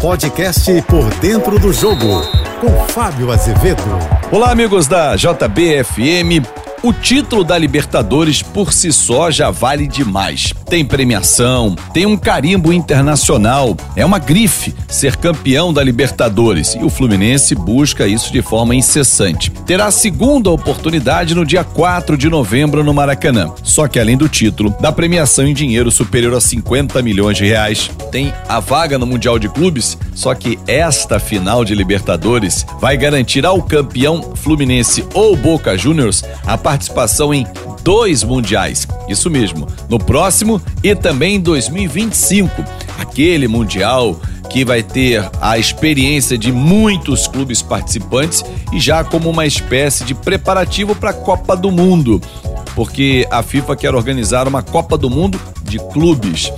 Podcast Por Dentro do Jogo, com Fábio Azevedo. Olá, amigos da JBFM. O título da Libertadores por si só já vale demais. Tem premiação, tem um carimbo internacional, é uma grife ser campeão da Libertadores e o Fluminense busca isso de forma incessante. Terá a segunda oportunidade no dia 4 de novembro no Maracanã. Só que além do título, da premiação em dinheiro superior a 50 milhões de reais, tem a vaga no Mundial de Clubes, só que esta final de Libertadores vai garantir ao campeão Fluminense ou Boca Juniors a participação em dois mundiais. Isso mesmo, no próximo e também em 2025. Aquele mundial que vai ter a experiência de muitos clubes participantes e já como uma espécie de preparativo para a Copa do Mundo, porque a FIFA quer organizar uma Copa do Mundo de clubes.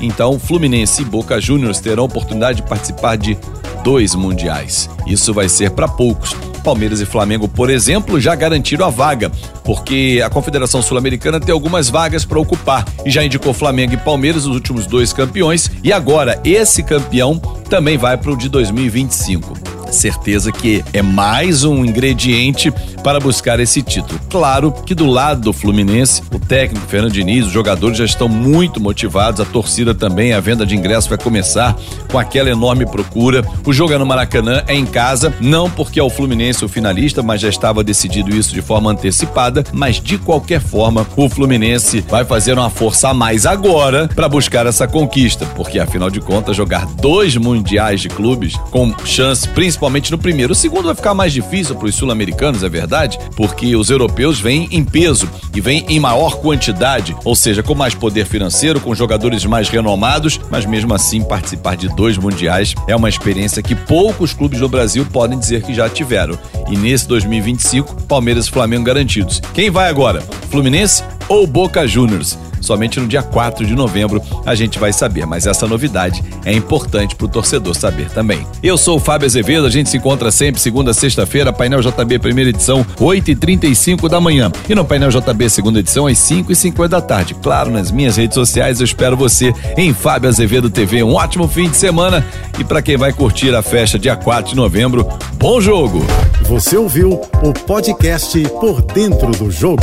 Então, Fluminense e Boca Juniors terão a oportunidade de participar de dois mundiais. Isso vai ser para poucos. Palmeiras e Flamengo, por exemplo, já garantiram a vaga, porque a Confederação Sul-Americana tem algumas vagas para ocupar. E já indicou Flamengo e Palmeiras, os últimos dois campeões, e agora esse campeão também vai para o de 2025 certeza que é mais um ingrediente para buscar esse título. Claro que do lado do Fluminense, o técnico Fernando Diniz, os jogadores já estão muito motivados, a torcida também, a venda de ingressos vai começar com aquela enorme procura. O jogo é no Maracanã, é em casa, não porque é o Fluminense o finalista, mas já estava decidido isso de forma antecipada, mas de qualquer forma, o Fluminense vai fazer uma força a mais agora para buscar essa conquista, porque afinal de contas, jogar dois mundiais de clubes com chance principalmente principalmente no primeiro. O segundo vai ficar mais difícil para os sul-americanos, é verdade, porque os europeus vêm em peso e vêm em maior quantidade, ou seja, com mais poder financeiro, com jogadores mais renomados, mas mesmo assim participar de dois mundiais é uma experiência que poucos clubes do Brasil podem dizer que já tiveram. E nesse 2025, Palmeiras e Flamengo garantidos. Quem vai agora? Fluminense ou Boca Juniors? Somente no dia 4 de novembro a gente vai saber, mas essa novidade é importante para o torcedor saber também. Eu sou o Fábio Azevedo, a gente se encontra sempre segunda a sexta-feira, painel JB primeira edição, 8h35 da manhã. E no painel JB segunda edição, às 5h50 da tarde. Claro, nas minhas redes sociais eu espero você em Fábio Azevedo TV. Um ótimo fim de semana e para quem vai curtir a festa dia 4 de novembro, bom jogo! Você ouviu o podcast Por Dentro do Jogo.